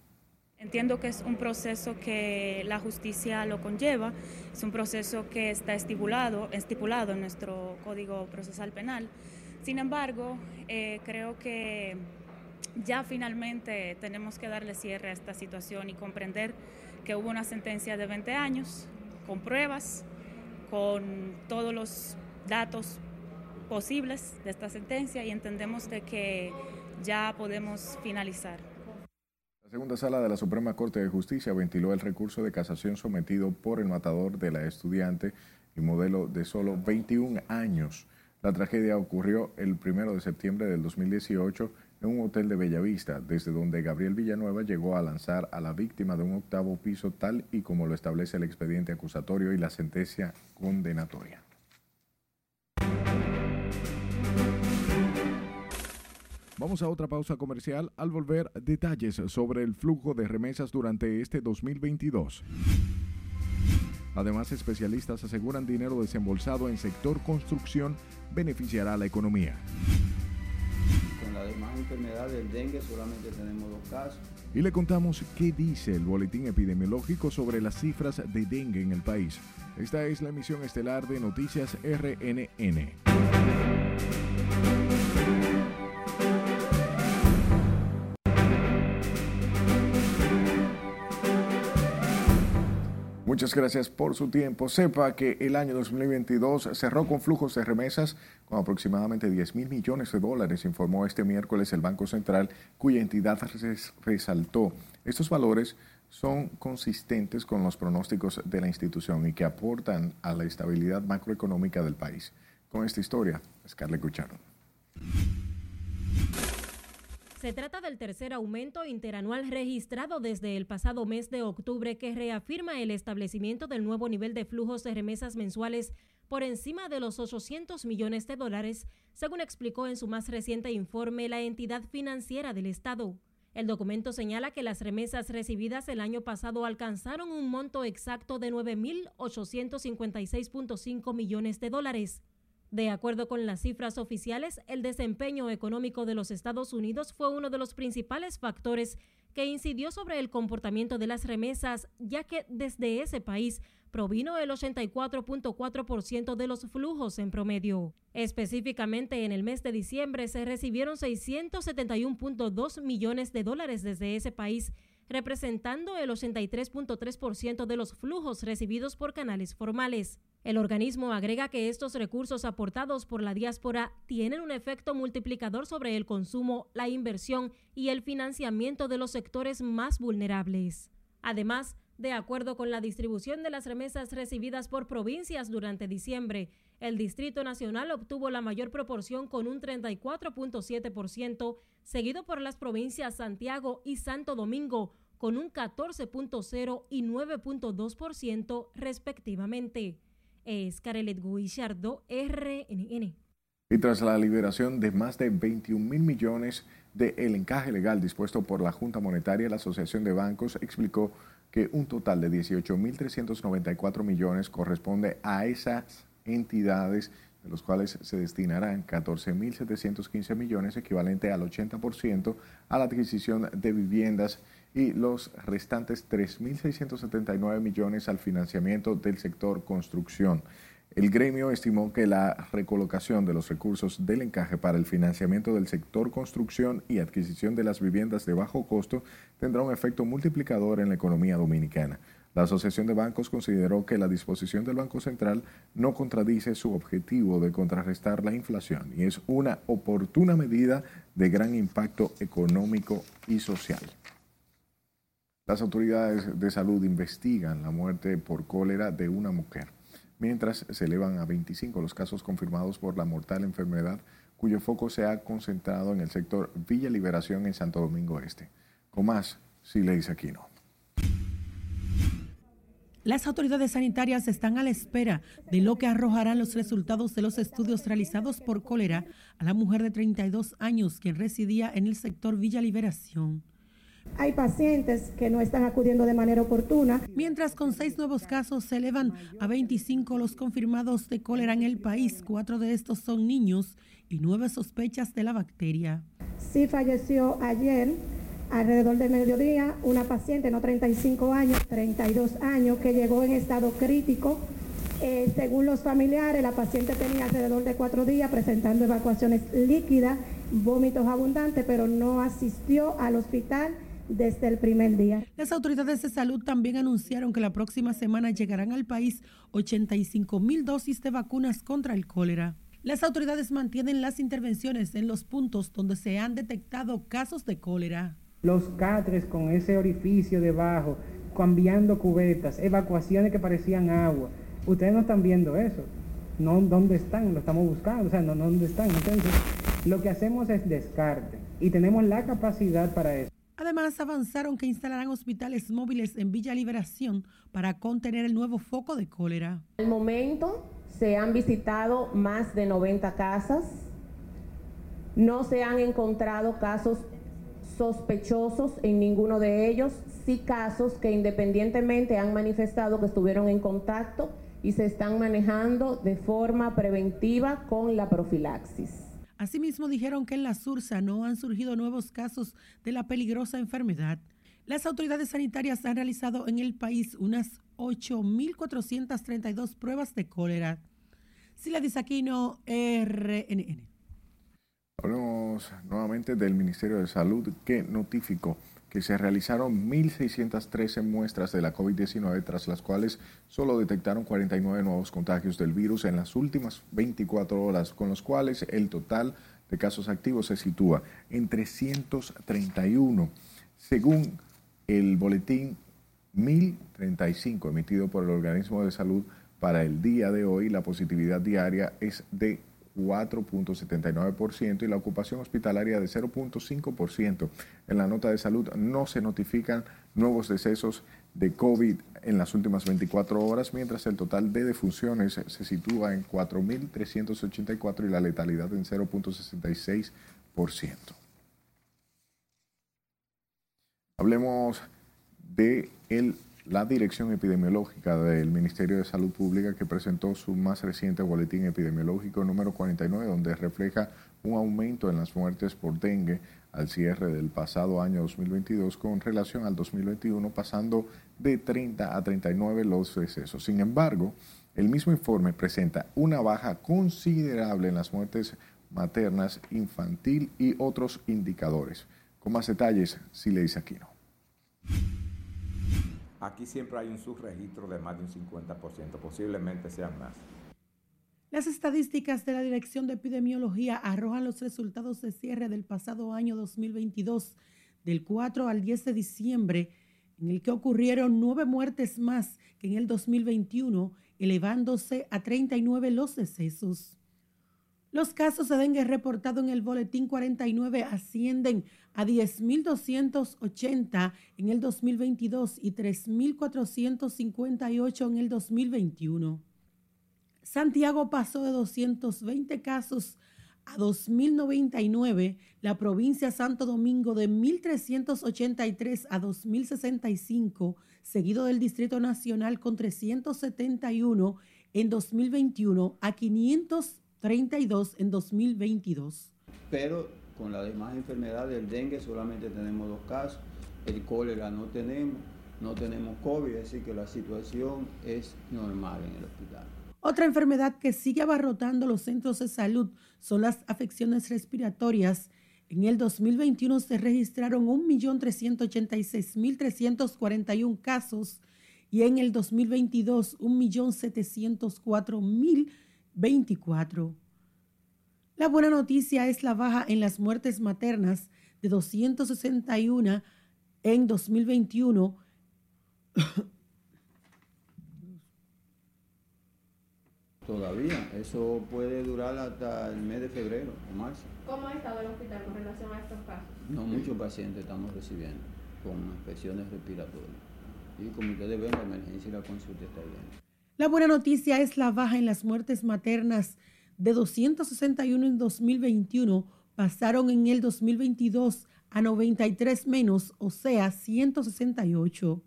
Entiendo que es un proceso que la justicia lo conlleva, es un proceso que está estipulado, estipulado en nuestro Código Procesal Penal. Sin embargo, eh, creo que ya finalmente tenemos que darle cierre a esta situación y comprender que hubo una sentencia de 20 años con pruebas, con todos los datos posibles de esta sentencia y entendemos de que ya podemos finalizar. La segunda sala de la Suprema Corte de Justicia ventiló el recurso de casación sometido por el matador de la estudiante y modelo de solo 21 años la tragedia ocurrió el 1 de septiembre del 2018 en un hotel de Bellavista, desde donde Gabriel Villanueva llegó a lanzar a la víctima de un octavo piso tal y como lo establece el expediente acusatorio y la sentencia condenatoria. Vamos a otra pausa comercial al volver detalles sobre el flujo de remesas durante este 2022. Además, especialistas aseguran dinero desembolsado en sector construcción beneficiará a la economía. Con la demás enfermedad del dengue solamente tenemos dos casos. Y le contamos qué dice el boletín epidemiológico sobre las cifras de dengue en el país. Esta es la emisión estelar de Noticias RNN. Muchas gracias por su tiempo. Sepa que el año 2022 cerró con flujos de remesas con aproximadamente 10 mil millones de dólares, informó este miércoles el Banco Central, cuya entidad resaltó. Estos valores son consistentes con los pronósticos de la institución y que aportan a la estabilidad macroeconómica del país. Con esta historia, Scarlett Guchardo. Se trata del tercer aumento interanual registrado desde el pasado mes de octubre que reafirma el establecimiento del nuevo nivel de flujos de remesas mensuales por encima de los 800 millones de dólares, según explicó en su más reciente informe la entidad financiera del Estado. El documento señala que las remesas recibidas el año pasado alcanzaron un monto exacto de 9.856.5 millones de dólares. De acuerdo con las cifras oficiales, el desempeño económico de los Estados Unidos fue uno de los principales factores que incidió sobre el comportamiento de las remesas, ya que desde ese país provino el 84.4% de los flujos en promedio. Específicamente en el mes de diciembre se recibieron 671.2 millones de dólares desde ese país, representando el 83.3% de los flujos recibidos por canales formales. El organismo agrega que estos recursos aportados por la diáspora tienen un efecto multiplicador sobre el consumo, la inversión y el financiamiento de los sectores más vulnerables. Además, de acuerdo con la distribución de las remesas recibidas por provincias durante diciembre, el Distrito Nacional obtuvo la mayor proporción con un 34.7%, seguido por las provincias Santiago y Santo Domingo con un 14.0 y 9.2% respectivamente es Carelet Guillardo, RNN. Y tras la liberación de más de 21 mil millones de el encaje legal dispuesto por la Junta Monetaria, la Asociación de Bancos explicó que un total de 18.394 millones corresponde a esas entidades, de los cuales se destinarán 14.715 millones, equivalente al 80% a la adquisición de viviendas y los restantes 3.679 millones al financiamiento del sector construcción. El gremio estimó que la recolocación de los recursos del encaje para el financiamiento del sector construcción y adquisición de las viviendas de bajo costo tendrá un efecto multiplicador en la economía dominicana. La Asociación de Bancos consideró que la disposición del Banco Central no contradice su objetivo de contrarrestar la inflación y es una oportuna medida de gran impacto económico y social. Las autoridades de salud investigan la muerte por cólera de una mujer mientras se elevan a 25 los casos confirmados por la mortal enfermedad cuyo foco se ha concentrado en el sector Villa Liberación en Santo Domingo Este. Con más, dice Aquino. Las autoridades sanitarias están a la espera de lo que arrojarán los resultados de los estudios realizados por cólera a la mujer de 32 años quien residía en el sector Villa Liberación. Hay pacientes que no están acudiendo de manera oportuna. Mientras con seis nuevos casos se elevan a 25 los confirmados de cólera en el país, cuatro de estos son niños y nueve sospechas de la bacteria. Sí falleció ayer alrededor del mediodía una paciente, no 35 años, 32 años, que llegó en estado crítico. Eh, según los familiares, la paciente tenía alrededor de cuatro días presentando evacuaciones líquidas, vómitos abundantes, pero no asistió al hospital desde el primer día. Las autoridades de salud también anunciaron que la próxima semana llegarán al país 85 mil dosis de vacunas contra el cólera. Las autoridades mantienen las intervenciones en los puntos donde se han detectado casos de cólera. Los catres con ese orificio debajo, cambiando cubetas, evacuaciones que parecían agua. Ustedes no están viendo eso. No, ¿Dónde están? Lo estamos buscando. O sea, no, ¿dónde están? Entonces, lo que hacemos es descarte y tenemos la capacidad para eso. Además, avanzaron que instalarán hospitales móviles en Villa Liberación para contener el nuevo foco de cólera. Al momento se han visitado más de 90 casas. No se han encontrado casos sospechosos en ninguno de ellos, sí casos que independientemente han manifestado que estuvieron en contacto y se están manejando de forma preventiva con la profilaxis. Asimismo, dijeron que en la Sursa no han surgido nuevos casos de la peligrosa enfermedad. Las autoridades sanitarias han realizado en el país unas 8.432 pruebas de cólera. Sila Disaquino, RNN. Hablamos nuevamente del Ministerio de Salud que notificó que se realizaron 1.613 muestras de la COVID-19, tras las cuales solo detectaron 49 nuevos contagios del virus en las últimas 24 horas, con los cuales el total de casos activos se sitúa en 331, según el boletín 1035 emitido por el organismo de salud para el día de hoy, la positividad diaria es de 4.79% y la ocupación hospitalaria de 0.5%. En la nota de salud no se notifican nuevos decesos de COVID en las últimas 24 horas, mientras el total de defunciones se sitúa en 4.384 y la letalidad en 0.66%. Hablemos de el la Dirección Epidemiológica del Ministerio de Salud Pública que presentó su más reciente boletín epidemiológico número 49, donde refleja un aumento en las muertes por dengue al cierre del pasado año 2022 con relación al 2021, pasando de 30 a 39 los decesos. Sin embargo, el mismo informe presenta una baja considerable en las muertes maternas, infantil y otros indicadores. Con más detalles, si le dice aquí no. Aquí siempre hay un subregistro de más de un 50%, posiblemente sean más. Las estadísticas de la Dirección de Epidemiología arrojan los resultados de cierre del pasado año 2022, del 4 al 10 de diciembre, en el que ocurrieron nueve muertes más que en el 2021, elevándose a 39 los decesos. Los casos de dengue reportados en el boletín 49 ascienden a 10.280 en el 2022 y 3.458 en el 2021. Santiago pasó de 220 casos a 2.099, la provincia Santo Domingo de 1.383 a 2.065, seguido del Distrito Nacional con 371 en 2021 a 532 en 2022. Pero con la demás enfermedades del dengue solamente tenemos dos casos, el cólera no tenemos, no tenemos COVID, así que la situación es normal en el hospital. Otra enfermedad que sigue abarrotando los centros de salud son las afecciones respiratorias. En el 2021 se registraron 1.386.341 casos y en el 2022 1.704.024. La buena noticia es la baja en las muertes maternas de 261 en 2021 Todavía, eso puede durar hasta el mes de febrero o marzo. ¿Cómo ha estado el hospital con relación a estos casos? No, muchos pacientes estamos recibiendo con infecciones respiratorias. Y como ustedes ven, la emergencia y la consulta está bien. La buena noticia es la baja en las muertes maternas de 261 en 2021, pasaron en el 2022 a 93 menos, o sea, 168.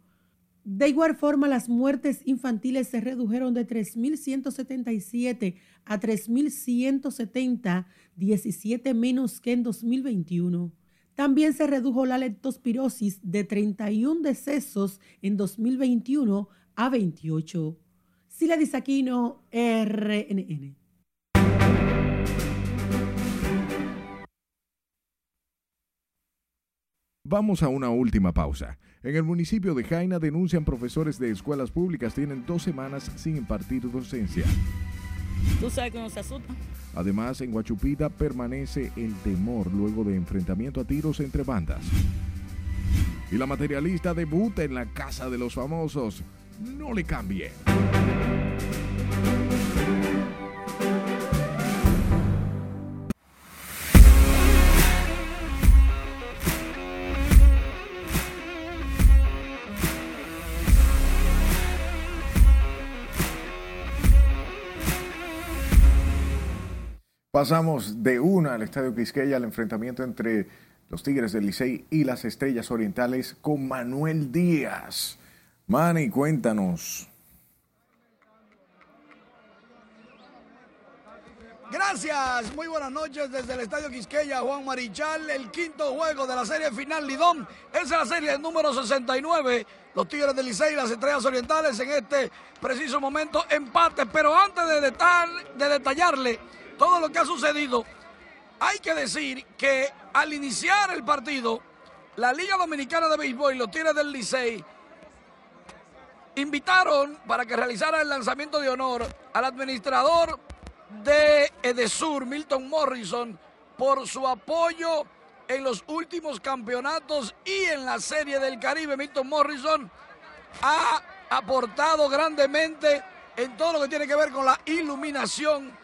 De igual forma, las muertes infantiles se redujeron de 3.177 a 3.170, 17 menos que en 2021. También se redujo la leptospirosis de 31 decesos en 2021 a 28. Sila Disaquino, RNN. Vamos a una última pausa. En el municipio de Jaina denuncian profesores de escuelas públicas tienen dos semanas sin impartir docencia. ¿Tú sabes que no se asusta? Además, en Huachupita permanece el temor luego de enfrentamiento a tiros entre bandas. Y la materialista debuta en la Casa de los Famosos. No le cambie. Pasamos de una al Estadio Quisqueya al enfrentamiento entre los Tigres del Licey y las Estrellas Orientales con Manuel Díaz. Manny, cuéntanos. Gracias, muy buenas noches desde el Estadio Quisqueya, Juan Marichal, el quinto juego de la serie final Lidón. Es la serie número 69, los Tigres del Licey y las Estrellas Orientales en este preciso momento empate. Pero antes de, de detallarle todo lo que ha sucedido, hay que decir que al iniciar el partido, la Liga Dominicana de Béisbol y los Tigres del Licey invitaron para que realizara el lanzamiento de honor al administrador de Edesur, Milton Morrison, por su apoyo en los últimos campeonatos y en la Serie del Caribe. Milton Morrison ha aportado grandemente en todo lo que tiene que ver con la iluminación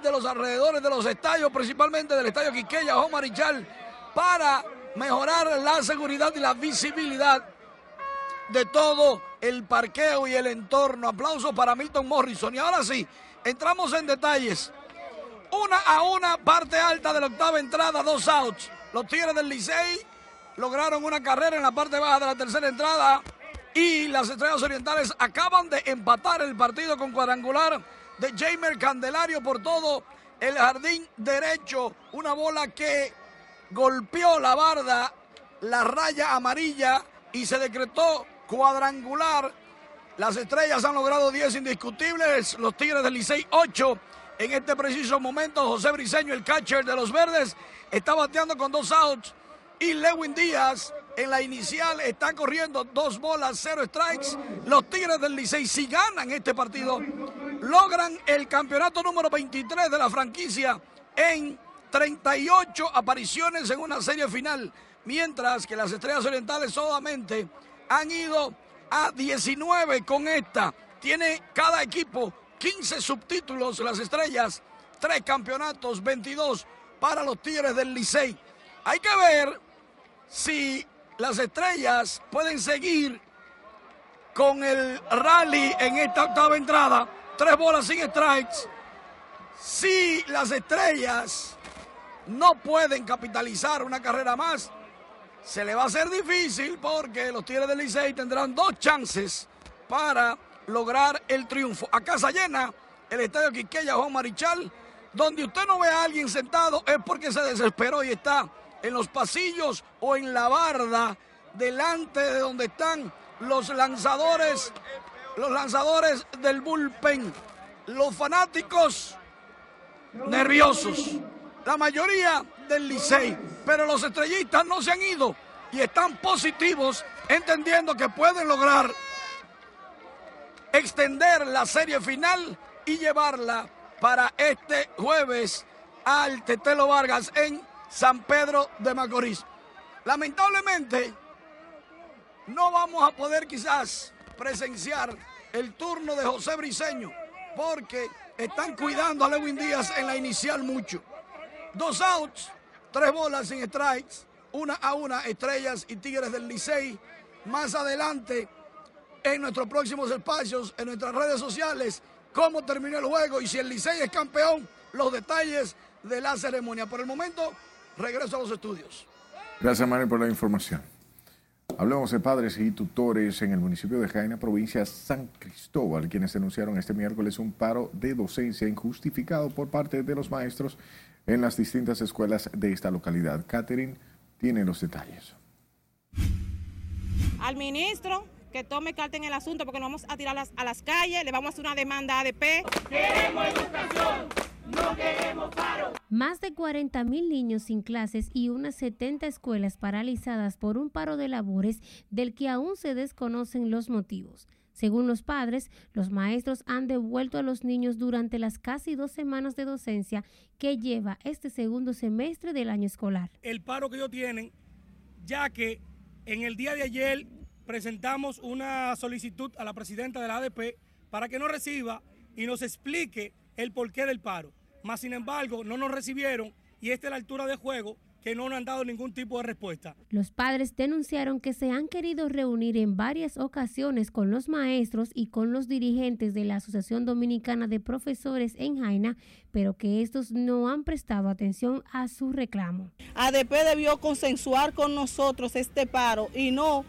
de los alrededores de los estadios, principalmente del estadio Quiqueya o Marichal, para mejorar la seguridad y la visibilidad de todo el parqueo y el entorno. Aplausos para Milton Morrison. Y ahora sí, entramos en detalles. Una a una, parte alta de la octava entrada, dos outs. Los Tigres del Licey lograron una carrera en la parte baja de la tercera entrada y las Estrellas Orientales acaban de empatar el partido con cuadrangular de Jamer Candelario por todo el jardín derecho. Una bola que golpeó la barda, la raya amarilla y se decretó cuadrangular. Las estrellas han logrado 10 indiscutibles, los Tigres del Licey 8. En este preciso momento, José Briseño, el catcher de los verdes, está bateando con dos outs. Y Lewin Díaz en la inicial está corriendo dos bolas, cero strikes. Los Tigres del Licey, si ganan este partido, logran el campeonato número 23 de la franquicia en 38 apariciones en una serie final, mientras que las Estrellas Orientales solamente han ido a 19 con esta. Tiene cada equipo 15 subtítulos, las Estrellas, 3 campeonatos, 22 para los Tigres del Licey. Hay que ver si las Estrellas pueden seguir con el rally en esta octava entrada tres bolas sin strikes. Si las estrellas no pueden capitalizar una carrera más, se le va a hacer difícil porque los Tigres del Licey tendrán dos chances para lograr el triunfo. A casa llena, el estadio Quiqueya Juan Marichal, donde usted no ve a alguien sentado es porque se desesperó y está en los pasillos o en la barda delante de donde están los lanzadores los lanzadores del bullpen. los fanáticos nerviosos, la mayoría del Licey, pero los estrellistas no se han ido y están positivos, entendiendo que pueden lograr extender la serie final y llevarla para este jueves al Tetelo Vargas en San Pedro de Macorís. Lamentablemente, no vamos a poder quizás presenciar el turno de José Briseño porque están cuidando a Lewin Díaz en la inicial mucho. Dos outs, tres bolas sin strikes, una a una, Estrellas y Tigres del Licey. Más adelante, en nuestros próximos espacios, en nuestras redes sociales, cómo terminó el juego y si el Licey es campeón, los detalles de la ceremonia. Por el momento, regreso a los estudios. Gracias, Manuel, por la información. Hablamos de padres y tutores en el municipio de Jaina, provincia San Cristóbal, quienes denunciaron este miércoles un paro de docencia injustificado por parte de los maestros en las distintas escuelas de esta localidad. Catherine tiene los detalles. Al ministro que tome carta en el asunto porque nos vamos a tirar a las calles, le vamos a hacer una demanda a ADP. Queremos educación. No queremos paro. Más de 40 mil niños sin clases y unas 70 escuelas paralizadas por un paro de labores del que aún se desconocen los motivos. Según los padres, los maestros han devuelto a los niños durante las casi dos semanas de docencia que lleva este segundo semestre del año escolar. El paro que ellos tienen, ya que en el día de ayer presentamos una solicitud a la presidenta de la ADP para que nos reciba y nos explique el porqué del paro. Más sin embargo, no nos recibieron y esta es la altura de juego que no nos han dado ningún tipo de respuesta. Los padres denunciaron que se han querido reunir en varias ocasiones con los maestros y con los dirigentes de la Asociación Dominicana de Profesores en Jaina, pero que estos no han prestado atención a su reclamo. ADP debió consensuar con nosotros este paro y no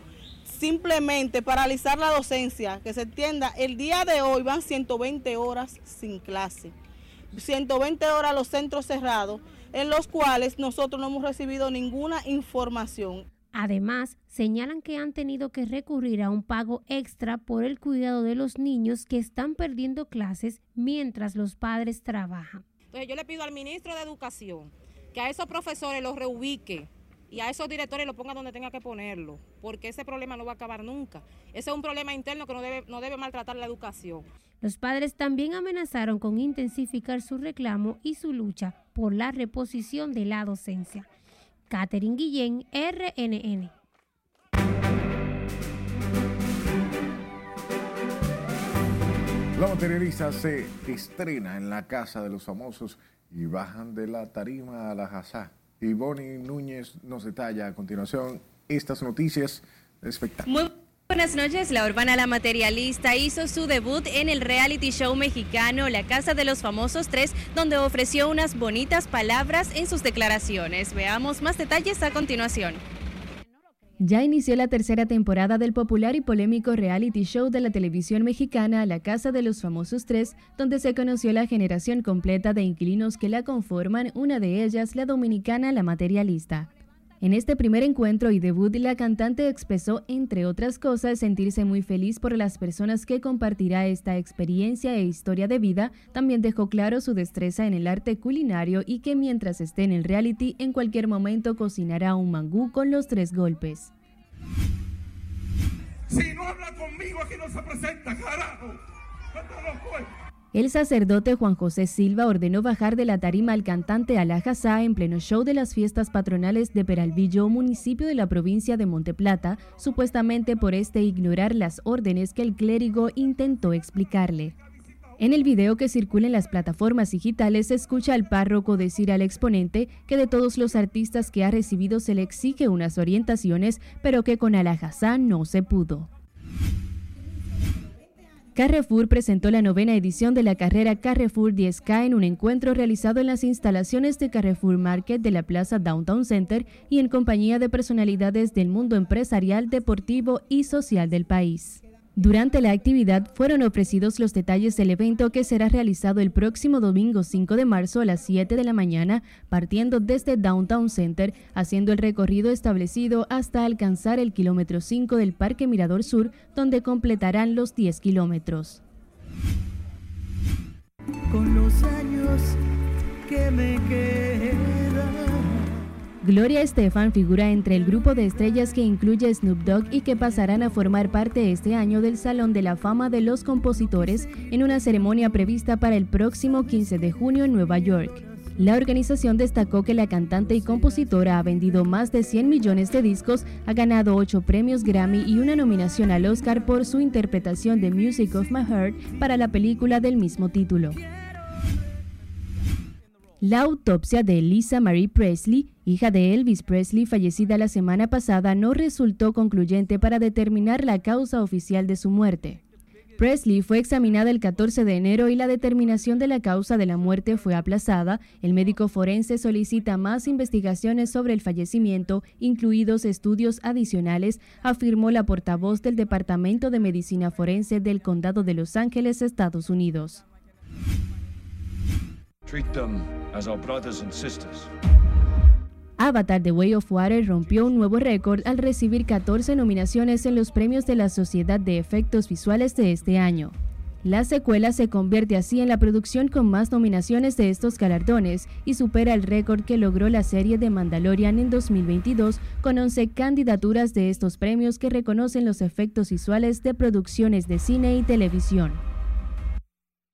simplemente paralizar la docencia, que se entienda, el día de hoy van 120 horas sin clase, 120 horas los centros cerrados, en los cuales nosotros no hemos recibido ninguna información. Además, señalan que han tenido que recurrir a un pago extra por el cuidado de los niños que están perdiendo clases mientras los padres trabajan. Entonces yo le pido al ministro de Educación que a esos profesores los reubique y a esos directores lo ponga donde tenga que ponerlo, porque ese problema no va a acabar nunca. Ese es un problema interno que no debe, no debe maltratar la educación. Los padres también amenazaron con intensificar su reclamo y su lucha por la reposición de la docencia. Catherine Guillén, RNN. La materialista se estrena en la Casa de los Famosos y bajan de la tarima a la jazá. Y Bonnie Núñez nos detalla a continuación estas noticias de espectáculo. Muy buenas noches. La Urbana La Materialista hizo su debut en el reality show mexicano La Casa de los Famosos 3, donde ofreció unas bonitas palabras en sus declaraciones. Veamos más detalles a continuación. Ya inició la tercera temporada del popular y polémico reality show de la televisión mexicana La Casa de los Famosos Tres, donde se conoció la generación completa de inquilinos que la conforman, una de ellas la dominicana La Materialista. En este primer encuentro y debut, la cantante expresó, entre otras cosas, sentirse muy feliz por las personas que compartirá esta experiencia e historia de vida. También dejó claro su destreza en el arte culinario y que mientras esté en el reality, en cualquier momento cocinará un mangú con los tres golpes. Si no habla conmigo, aquí no se presenta, carajo. El sacerdote Juan José Silva ordenó bajar de la tarima al cantante Alajazá en pleno show de las fiestas patronales de Peralvillo, municipio de la provincia de Monteplata, supuestamente por este ignorar las órdenes que el clérigo intentó explicarle. En el video que circula en las plataformas digitales se escucha al párroco decir al exponente que de todos los artistas que ha recibido se le exige unas orientaciones, pero que con Alajazá no se pudo. Carrefour presentó la novena edición de la carrera Carrefour 10K en un encuentro realizado en las instalaciones de Carrefour Market de la Plaza Downtown Center y en compañía de personalidades del mundo empresarial, deportivo y social del país. Durante la actividad fueron ofrecidos los detalles del evento que será realizado el próximo domingo 5 de marzo a las 7 de la mañana, partiendo desde Downtown Center, haciendo el recorrido establecido hasta alcanzar el kilómetro 5 del Parque Mirador Sur, donde completarán los 10 kilómetros. con los años que me quedan. Gloria Estefan figura entre el grupo de estrellas que incluye Snoop Dogg y que pasarán a formar parte este año del Salón de la Fama de los Compositores en una ceremonia prevista para el próximo 15 de junio en Nueva York. La organización destacó que la cantante y compositora ha vendido más de 100 millones de discos, ha ganado 8 premios Grammy y una nominación al Oscar por su interpretación de Music of My Heart para la película del mismo título. La autopsia de Lisa Marie Presley, hija de Elvis Presley, fallecida la semana pasada, no resultó concluyente para determinar la causa oficial de su muerte. Presley fue examinada el 14 de enero y la determinación de la causa de la muerte fue aplazada. El médico forense solicita más investigaciones sobre el fallecimiento, incluidos estudios adicionales, afirmó la portavoz del Departamento de Medicina Forense del Condado de Los Ángeles, Estados Unidos. Avatar The Way of Water rompió un nuevo récord al recibir 14 nominaciones en los premios de la Sociedad de Efectos Visuales de este año. La secuela se convierte así en la producción con más nominaciones de estos galardones y supera el récord que logró la serie de Mandalorian en 2022 con 11 candidaturas de estos premios que reconocen los efectos visuales de producciones de cine y televisión.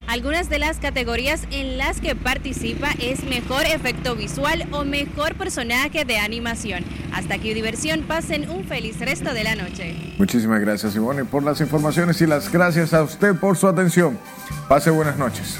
Algunas de las categorías en las que participa es mejor efecto visual o mejor personaje de animación. Hasta aquí diversión, pasen un feliz resto de la noche. Muchísimas gracias Simone por las informaciones y las gracias a usted por su atención. Pase buenas noches.